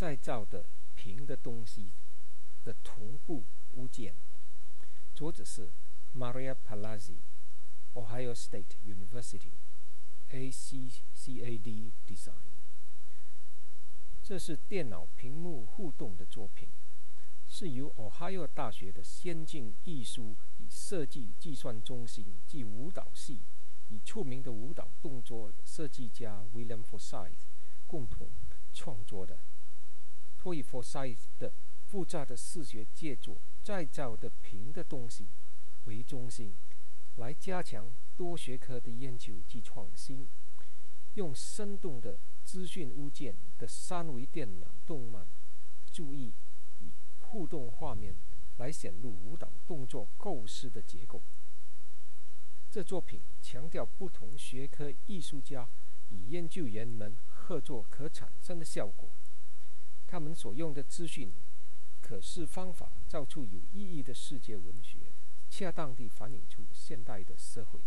再造的平的东西的同步物件。作者是 Maria Palazzi，Ohio State University，ACCAD Design。这是电脑屏幕互动的作品，是由 Ohio 大学的先进艺术与设计计算中心及舞蹈系与出名的舞蹈动作设计家 William Forsythe 共同创作的。托以 Forsythe 的复杂的视觉借助再造的平的东西为中心，来加强多学科的研究及创新，用生动的资讯物件的三维电脑动漫，注意以互动画面来显露舞蹈动作构思的结构。这作品强调不同学科艺术家与研究员们合作可产生的效果。所用的资讯可视方法造出有意义的世界文学，恰当地反映出现代的社会。